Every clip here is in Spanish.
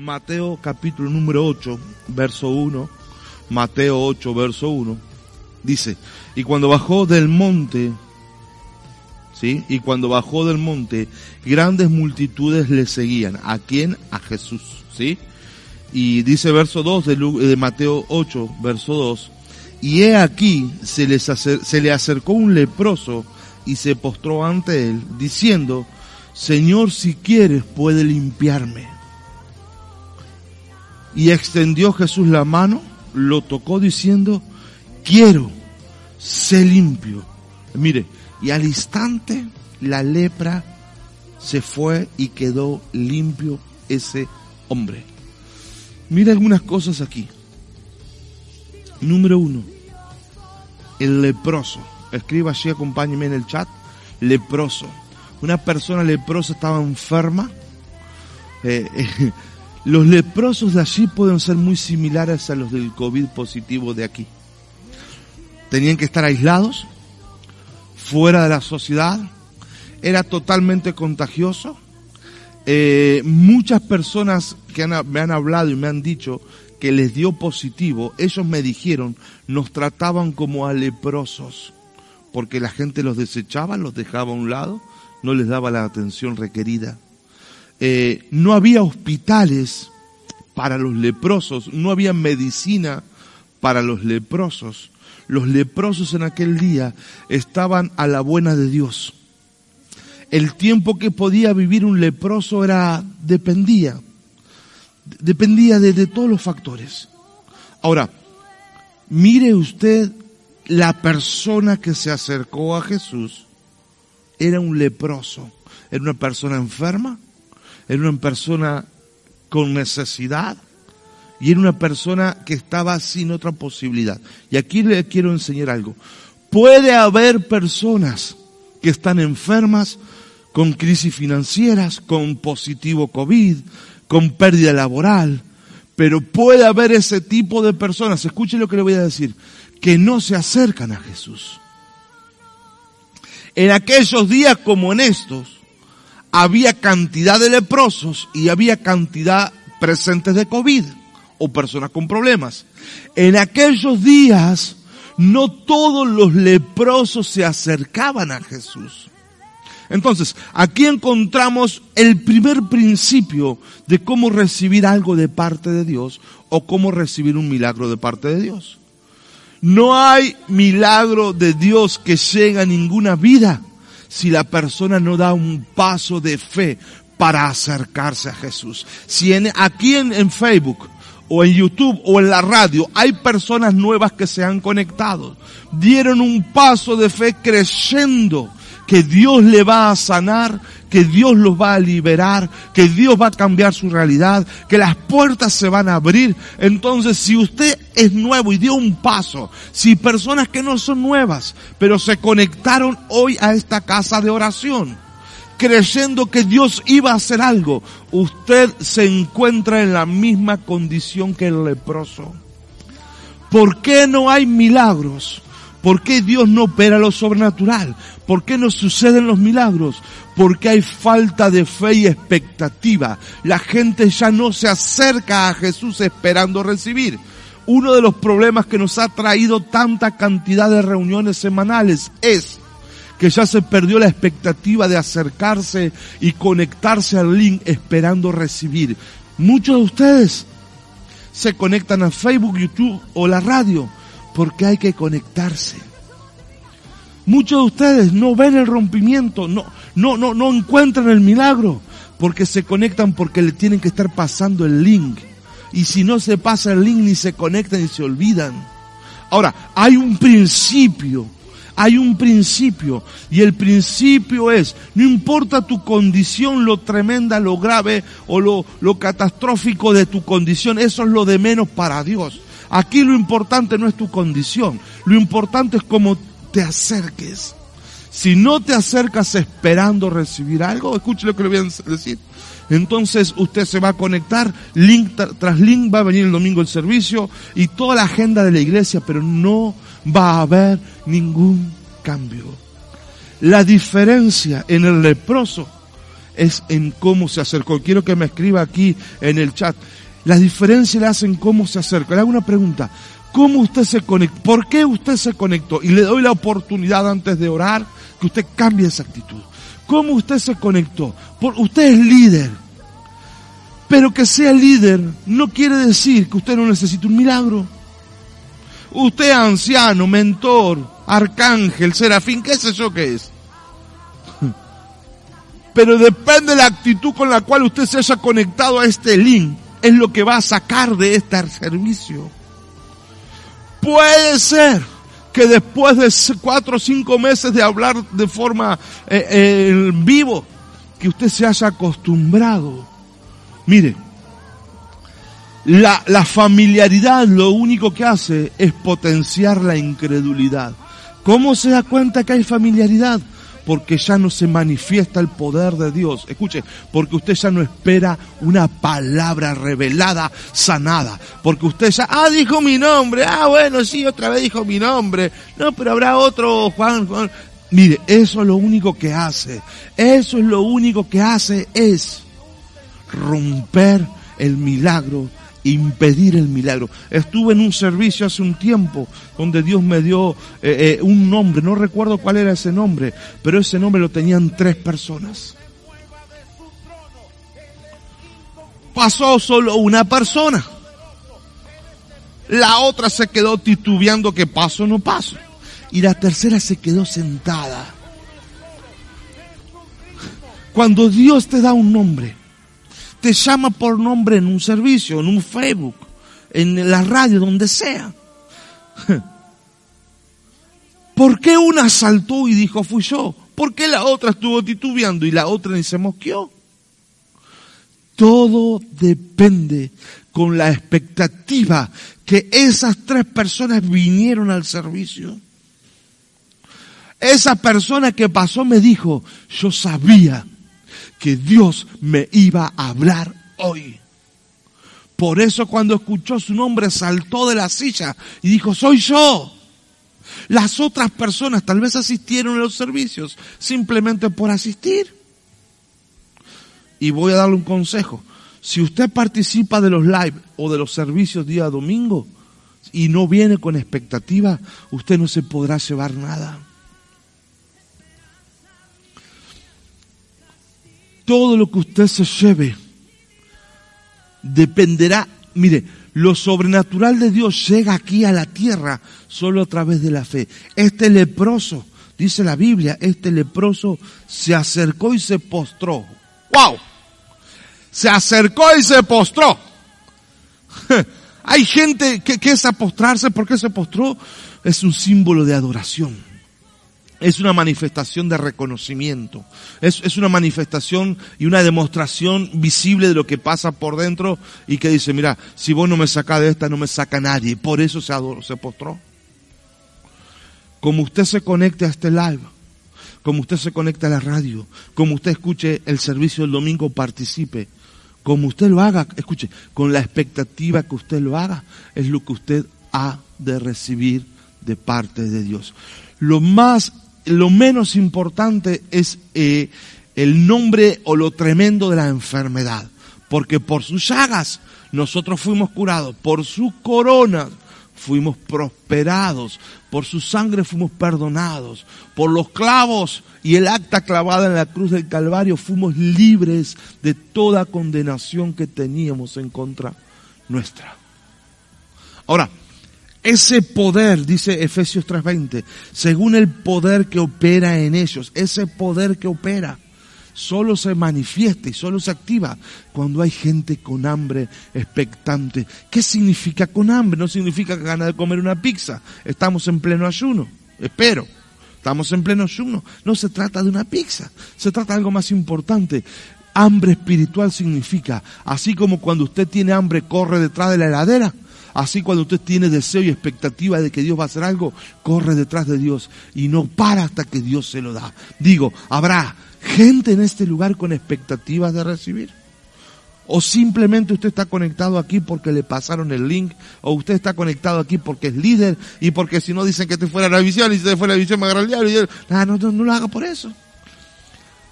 Mateo capítulo número 8, verso 1, Mateo 8, verso 1, dice, y cuando bajó del monte, ¿sí? Y cuando bajó del monte, grandes multitudes le seguían. ¿A quién? A Jesús, ¿sí? Y dice verso 2 de, de Mateo 8, verso 2, y he aquí se, les se le acercó un leproso y se postró ante él, diciendo, Señor, si quieres, puede limpiarme. Y extendió Jesús la mano, lo tocó diciendo, quiero, sé limpio. Mire, y al instante la lepra se fue y quedó limpio ese hombre. Mire algunas cosas aquí. Número uno, el leproso. Escriba así, acompáñeme en el chat. Leproso. Una persona leprosa estaba enferma. Eh, eh, los leprosos de allí pueden ser muy similares a los del COVID positivo de aquí. Tenían que estar aislados, fuera de la sociedad. Era totalmente contagioso. Eh, muchas personas que me han hablado y me han dicho que les dio positivo, ellos me dijeron, nos trataban como a leprosos, porque la gente los desechaba, los dejaba a un lado, no les daba la atención requerida. Eh, no había hospitales para los leprosos, no había medicina para los leprosos. Los leprosos en aquel día estaban a la buena de Dios. El tiempo que podía vivir un leproso era, dependía dependía de, todos los factores. Ahora, mire usted la persona que se acercó a Jesús era un leproso, era una persona enferma, era una persona con necesidad y era una persona que estaba sin otra posibilidad. Y aquí le quiero enseñar algo. Puede haber personas que están enfermas con crisis financieras, con positivo COVID, con pérdida laboral, pero puede haber ese tipo de personas, escuchen lo que le voy a decir, que no se acercan a Jesús. En aquellos días como en estos, había cantidad de leprosos y había cantidad presentes de COVID o personas con problemas. En aquellos días, no todos los leprosos se acercaban a Jesús. Entonces, aquí encontramos el primer principio de cómo recibir algo de parte de Dios o cómo recibir un milagro de parte de Dios. No hay milagro de Dios que llegue a ninguna vida si la persona no da un paso de fe para acercarse a Jesús. Si en, aquí en, en Facebook o en YouTube o en la radio hay personas nuevas que se han conectado, dieron un paso de fe creyendo que Dios le va a sanar, que Dios los va a liberar, que Dios va a cambiar su realidad, que las puertas se van a abrir. Entonces, si usted es nuevo y dio un paso, si personas que no son nuevas, pero se conectaron hoy a esta casa de oración, creyendo que Dios iba a hacer algo, usted se encuentra en la misma condición que el leproso. ¿Por qué no hay milagros? ¿Por qué Dios no opera lo sobrenatural? ¿Por qué no suceden los milagros? Porque hay falta de fe y expectativa. La gente ya no se acerca a Jesús esperando recibir. Uno de los problemas que nos ha traído tanta cantidad de reuniones semanales es que ya se perdió la expectativa de acercarse y conectarse al link esperando recibir. Muchos de ustedes se conectan a Facebook, YouTube o la radio porque hay que conectarse. Muchos de ustedes no ven el rompimiento, no, no, no, no encuentran el milagro, porque se conectan porque le tienen que estar pasando el link. Y si no se pasa el link ni se conectan y se olvidan. Ahora, hay un principio, hay un principio, y el principio es, no importa tu condición, lo tremenda, lo grave o lo, lo catastrófico de tu condición, eso es lo de menos para Dios. Aquí lo importante no es tu condición, lo importante es cómo te acerques. Si no te acercas esperando recibir algo, escuche lo que le voy a decir. Entonces usted se va a conectar, link tras link va a venir el domingo el servicio y toda la agenda de la iglesia, pero no va a haber ningún cambio. La diferencia en el leproso es en cómo se acercó. Quiero que me escriba aquí en el chat. La diferencia la hace en cómo se acerca. Le hago una pregunta. ¿Cómo usted se conectó? ¿Por qué usted se conectó? Y le doy la oportunidad antes de orar que usted cambie esa actitud. ¿Cómo usted se conectó? Por, usted es líder. Pero que sea líder no quiere decir que usted no necesite un milagro. Usted anciano, mentor, arcángel, serafín, qué sé yo qué es. Pero depende de la actitud con la cual usted se haya conectado a este link, es lo que va a sacar de este servicio. Puede ser que después de cuatro o cinco meses de hablar de forma eh, eh, vivo, que usted se haya acostumbrado. Mire, la, la familiaridad lo único que hace es potenciar la incredulidad. ¿Cómo se da cuenta que hay familiaridad? Porque ya no se manifiesta el poder de Dios. Escuche, porque usted ya no espera una palabra revelada, sanada. Porque usted ya, ah, dijo mi nombre, ah, bueno, sí, otra vez dijo mi nombre. No, pero habrá otro Juan, Juan. Mire, eso es lo único que hace. Eso es lo único que hace es romper el milagro impedir el milagro. Estuve en un servicio hace un tiempo donde Dios me dio eh, eh, un nombre, no recuerdo cuál era ese nombre, pero ese nombre lo tenían tres personas. Pasó solo una persona. La otra se quedó titubeando que paso no paso. Y la tercera se quedó sentada. Cuando Dios te da un nombre, te llama por nombre en un servicio, en un Facebook, en la radio, donde sea. ¿Por qué una saltó y dijo fui yo? ¿Por qué la otra estuvo titubeando y la otra ni se mosqueó? Todo depende con la expectativa que esas tres personas vinieron al servicio. Esa persona que pasó me dijo, yo sabía que Dios me iba a hablar hoy. Por eso cuando escuchó su nombre saltó de la silla y dijo, soy yo. Las otras personas tal vez asistieron a los servicios simplemente por asistir. Y voy a darle un consejo. Si usted participa de los live o de los servicios día domingo y no viene con expectativa, usted no se podrá llevar nada. Todo lo que usted se lleve dependerá, mire, lo sobrenatural de Dios llega aquí a la tierra solo a través de la fe. Este leproso, dice la Biblia, este leproso se acercó y se postró. ¡Wow! Se acercó y se postró. Hay gente que, que es apostrarse, ¿por qué se postró? Es un símbolo de adoración es una manifestación de reconocimiento. Es, es, una manifestación y una demostración visible de lo que pasa por dentro y que dice, mira, si vos no me sacás de esta, no me saca nadie. Por eso se, adoró, se postró. Como usted se conecte a este live, como usted se conecte a la radio, como usted escuche el servicio del domingo, participe. Como usted lo haga, escuche, con la expectativa que usted lo haga, es lo que usted ha de recibir de parte de Dios. Lo más lo menos importante es eh, el nombre o lo tremendo de la enfermedad. Porque por sus llagas nosotros fuimos curados, por su corona fuimos prosperados, por su sangre fuimos perdonados, por los clavos y el acta clavada en la cruz del Calvario fuimos libres de toda condenación que teníamos en contra nuestra. Ahora, ese poder, dice Efesios 3:20, según el poder que opera en ellos, ese poder que opera, solo se manifiesta y solo se activa cuando hay gente con hambre expectante. ¿Qué significa con hambre? No significa ganas de comer una pizza. Estamos en pleno ayuno. Espero. Estamos en pleno ayuno. No se trata de una pizza. Se trata de algo más importante. Hambre espiritual significa, así como cuando usted tiene hambre corre detrás de la heladera, Así cuando usted tiene deseo y expectativa de que Dios va a hacer algo, corre detrás de Dios y no para hasta que Dios se lo da. Digo, ¿habrá gente en este lugar con expectativas de recibir? O simplemente usted está conectado aquí porque le pasaron el link, o usted está conectado aquí porque es líder, y porque si no dicen que te fuera la visión, y si te fuera la visión me agarra el diablo, no, no, no lo haga por eso.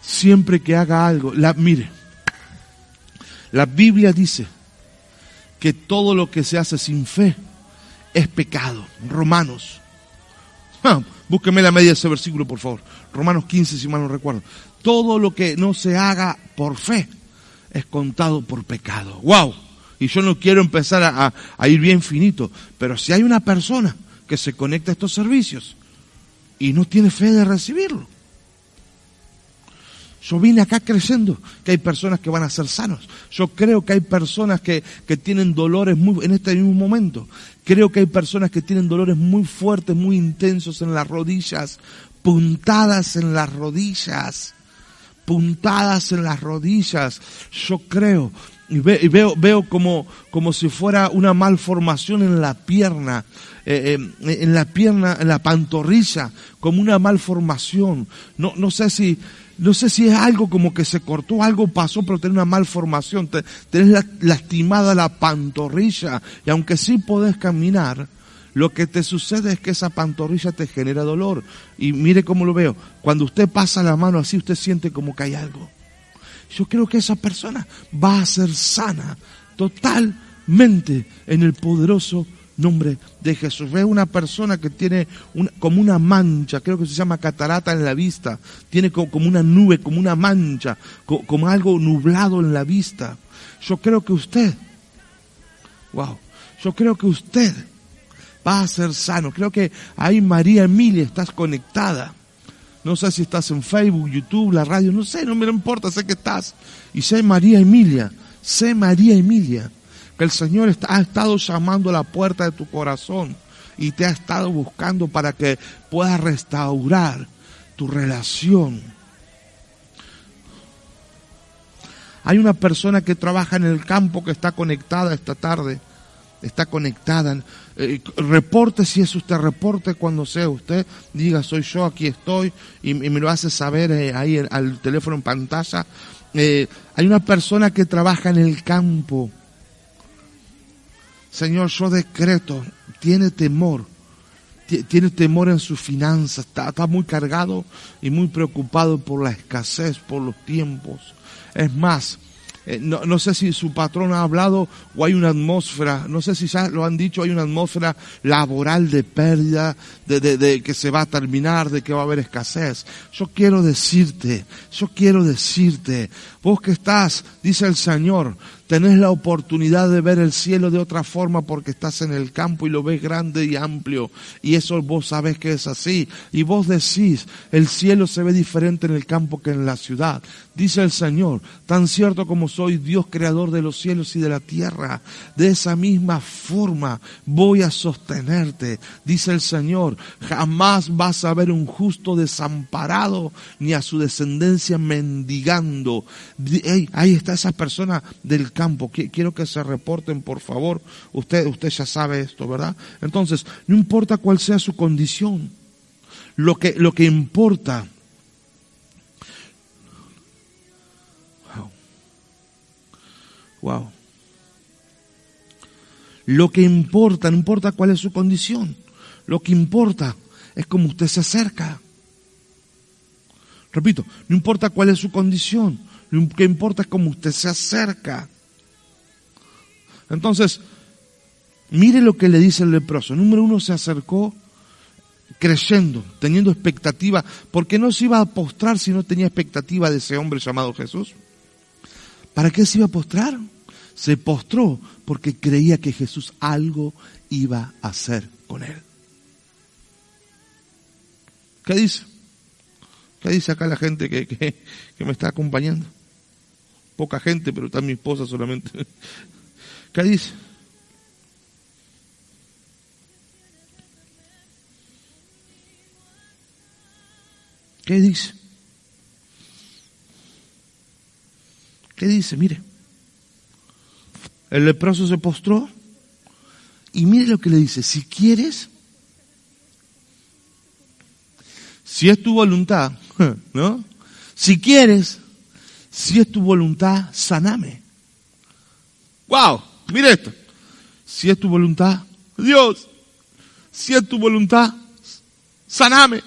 siempre que haga algo, la, mire, la Biblia dice que todo lo que se hace sin fe es pecado. Romanos. Ah, búsqueme la media de ese versículo, por favor. Romanos 15, si mal no recuerdo. Todo lo que no se haga por fe es contado por pecado. ¡Wow! Y yo no quiero empezar a, a ir bien finito, pero si hay una persona que se conecta a estos servicios y no tiene fe de recibirlo, yo vine acá creyendo que hay personas que van a ser sanos. Yo creo que hay personas que, que, tienen dolores muy, en este mismo momento. Creo que hay personas que tienen dolores muy fuertes, muy intensos en las rodillas, puntadas en las rodillas, puntadas en las rodillas. Yo creo y, veo, veo como, como si fuera una malformación en la pierna, eh, eh, en la pierna, en la pantorrilla, como una malformación. No, no sé si, no sé si es algo como que se cortó, algo pasó, pero tiene una malformación. Tenés lastimada la pantorrilla y aunque sí podés caminar, lo que te sucede es que esa pantorrilla te genera dolor. Y mire cómo lo veo. Cuando usted pasa la mano así, usted siente como que hay algo. Yo creo que esa persona va a ser sana totalmente en el poderoso nombre de Jesús. Ve una persona que tiene como una mancha, creo que se llama catarata en la vista, tiene como, una nube, como una mancha, como, algo nublado en la vista. Yo creo que usted, wow, yo creo que usted va a ser sano. Creo que ahí María Emilia estás conectada. No sé si estás en Facebook, YouTube, la radio, no sé, no me importa, sé que estás. Y sé María Emilia, sé María Emilia que el Señor ha estado llamando a la puerta de tu corazón y te ha estado buscando para que puedas restaurar tu relación. Hay una persona que trabaja en el campo que está conectada esta tarde, está conectada. Eh, reporte si es usted, reporte cuando sea usted, diga soy yo, aquí estoy, y, me lo hace saber eh, ahí al teléfono en pantalla. Eh, hay una persona que trabaja en el campo Señor, yo decreto, tiene temor, tiene temor en sus finanzas, está, muy cargado y muy preocupado por la escasez, por los tiempos. Es más, eh, no, sé si su patrón ha hablado o hay una atmósfera, no sé si ya lo han dicho, hay una atmósfera laboral de pérdida, de, de, que se va a terminar, de que va a haber escasez. Yo quiero decirte, yo quiero decirte, vos que estás, dice el Señor, tenés la oportunidad de ver el cielo de otra forma porque estás en el campo y lo ves grande y amplio. Y eso vos sabés que es así. Y vos decís, el cielo se ve diferente en el campo que en la ciudad. Dice el Señor, tan cierto como soy Dios creador de los cielos y de la tierra, de esa misma forma voy a sostenerte. Dice el Señor, jamás vas a ver un justo desamparado ni a su descendencia mendigando. ahí está esa persona del campo. Quiero que se reporten, por favor. Usted, usted ya sabe esto, ¿verdad? Entonces, no importa cuál sea su condición. Lo que, lo que importa Wow. Wow. Lo que importa, no importa cuál es su condición, lo que importa es cómo usted se acerca. Repito, no importa cuál es su condición, lo que importa es cómo usted se acerca. Entonces, mire lo que le dice el leproso. Número uno, se acercó creyendo, teniendo expectativa, porque no se iba a postrar si no tenía expectativa de ese hombre llamado Jesús. ¿Para qué se iba a postrar? Se postró porque creía que Jesús algo iba a hacer con él. ¿Qué dice? ¿Qué dice acá la gente que, que, que me está acompañando? Poca gente, pero está mi esposa solamente. ¿Qué dice? ¿Qué dice? ¿Qué dice? Mire. El leproso se postró y mire lo que le dice. Si quieres, si es tu voluntad, ¿no? Si quieres, si es tu voluntad, saname. ¡Wow! Mire esto. Si es tu voluntad, Dios, si es tu voluntad, saname.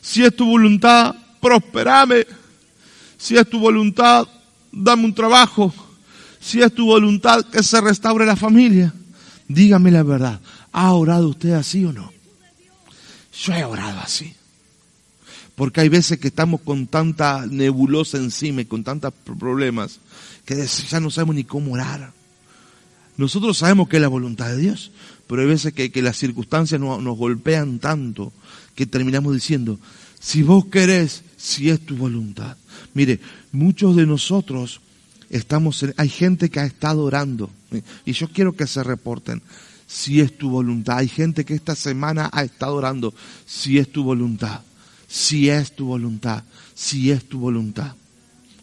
Si es tu voluntad, prosperame. Si es tu voluntad, dame un trabajo. Si es tu voluntad que se restaure la familia. Dígame la verdad. ¿Ha orado usted así o no? Yo he orado así. Porque hay veces que estamos con tanta nebulosa encima y con tantos problemas que ya no sabemos ni cómo orar. Nosotros sabemos que es la voluntad de Dios, pero hay veces que, las circunstancias nos, nos golpean tanto que terminamos diciendo, si vos querés, si es tu voluntad. Mire, muchos de nosotros estamos, hay gente que ha estado orando, y yo quiero que se reporten, si es tu voluntad. Hay gente que esta semana ha estado orando, si es tu voluntad, si es tu voluntad, si es tu voluntad.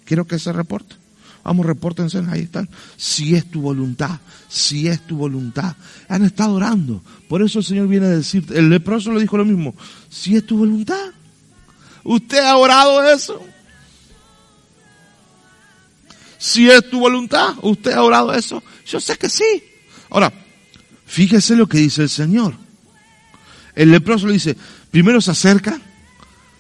Quiero que se reporte. Vamos, repórtense, ahí están. Si es tu voluntad, si es tu voluntad. Han estado orando. Por eso el Señor viene a decir, el leproso le dijo lo mismo, si es tu voluntad. ¿Usted ha orado eso? Si es tu voluntad, ¿usted ha orado eso? Yo sé que sí. Ahora, fíjese lo que dice el Señor. El leproso le dice, primero se acerca,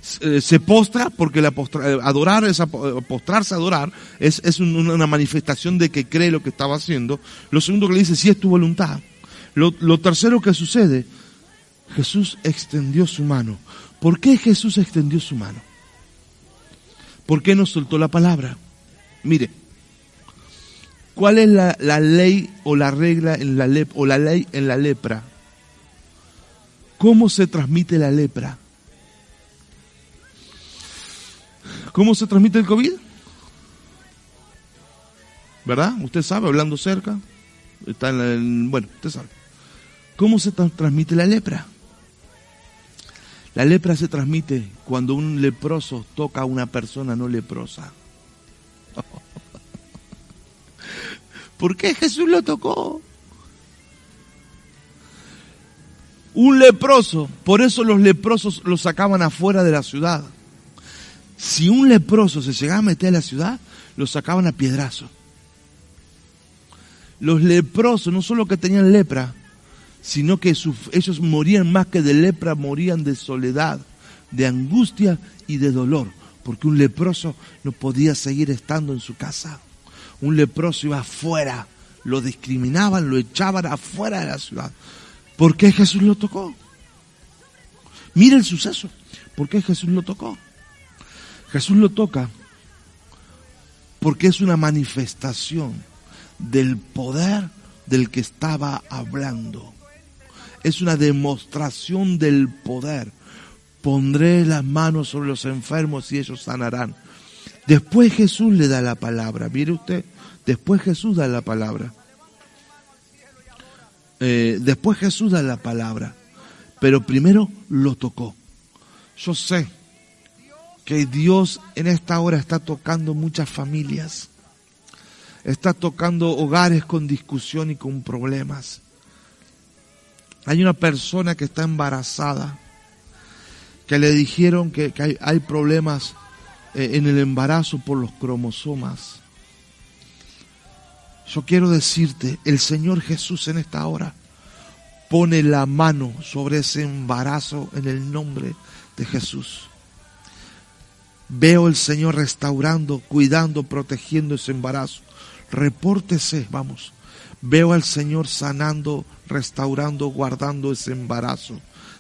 se postra, porque la eh, adorar, es, postrarse a adorar, es, es una manifestación de que cree lo que estaba haciendo. Lo segundo que le dice, si es tu voluntad. Lo, tercero que sucede, Jesús extendió su mano. ¿Por qué Jesús extendió su mano? ¿Por qué no soltó la palabra? Mire, ¿cuál es la, ley o la regla en la lepra, o la ley en la lepra? ¿Cómo se transmite la lepra? ¿Cómo se transmite el COVID? ¿Verdad? Usted sabe, hablando cerca. Está en bueno, usted sabe. ¿Cómo se transmite la lepra? La lepra se transmite cuando un leproso toca a una persona no leprosa. ¿Por qué Jesús lo tocó? Un leproso, por eso los leprosos lo sacaban afuera de la ciudad. Si un leproso se llegaba a meter a la ciudad, lo sacaban a piedrazo. Los leprosos no solo que tenían lepra, sino que ellos morían más que de lepra, morían de soledad, de angustia y de dolor, porque un leproso no podía seguir estando en su casa. Un leproso iba afuera, lo discriminaban, lo echaban afuera de la ciudad. ¿Por qué Jesús lo tocó? Mire el suceso. ¿Por qué Jesús lo tocó? Jesús lo toca porque es una manifestación del poder del que estaba hablando es una demostración del poder. Pondré las manos sobre los enfermos y ellos sanarán. Después Jesús le da la palabra. Mire usted, después Jesús da la palabra. Eh, después Jesús da la palabra. Pero primero lo tocó. Yo sé que Dios en esta hora está tocando muchas familias. Está tocando hogares con discusión y con problemas. Hay una persona que está embarazada, que le dijeron que, hay, problemas eh, en el embarazo por los cromosomas. Yo quiero decirte, el Señor Jesús en esta hora pone la mano sobre ese embarazo en el nombre de Jesús. Veo el Señor restaurando, cuidando, protegiendo ese embarazo. Repórtese, vamos. Veo al Señor sanando, restaurando, guardando ese embarazo.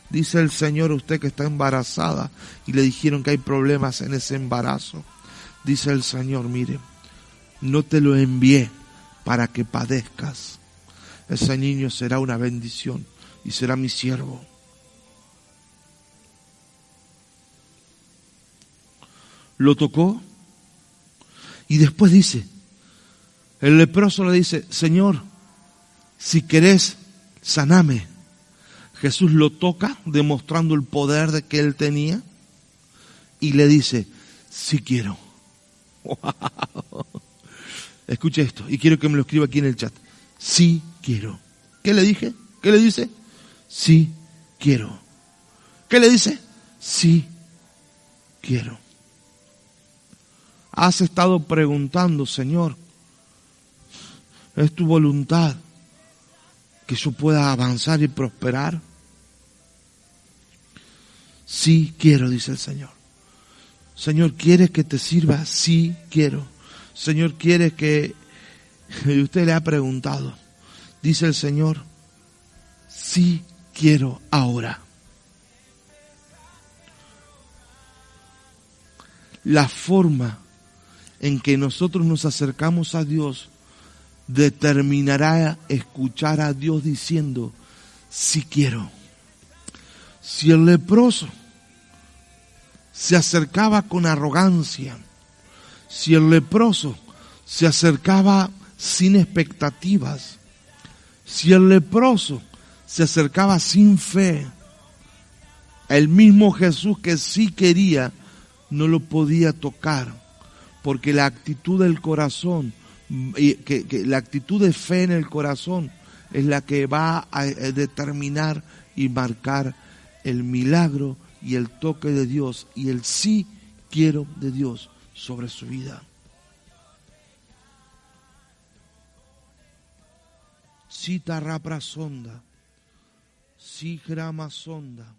Dice el Señor usted que está embarazada y le dijeron que hay problemas en ese embarazo. Dice el Señor, mire, no te lo envié para que padezcas. Ese niño será una bendición y será mi siervo. Lo tocó y después dice, el leproso le dice, Señor, si querés, saname. Jesús lo toca, demostrando el poder de que él tenía, y le dice, si quiero. Escuche esto, y quiero que me lo escriba aquí en el chat. Sí quiero. ¿Qué le dije? ¿Qué le dice? Sí quiero. ¿Qué le dice? Sí quiero. Has estado preguntando, Señor, ¿es tu voluntad que yo pueda avanzar y prosperar? Sí quiero, dice el Señor. Señor, ¿quieres que te sirva? Sí, quiero. Señor, ¿quieres que... Y usted le ha preguntado. Dice el Señor, sí quiero ahora. La forma en que nosotros nos acercamos a Dios determinará escuchar a Dios diciendo, si quiero. Si el leproso se acercaba con arrogancia, si el leproso se acercaba sin expectativas, si el leproso se acercaba sin fe, el mismo Jesús que sí quería, no lo podía tocar, porque la actitud del corazón, que, que la actitud de fe en el corazón es la que va a determinar y marcar el milagro y el toque de Dios y el sí quiero de Dios sobre su vida. Sita rapra sonda, si sonda.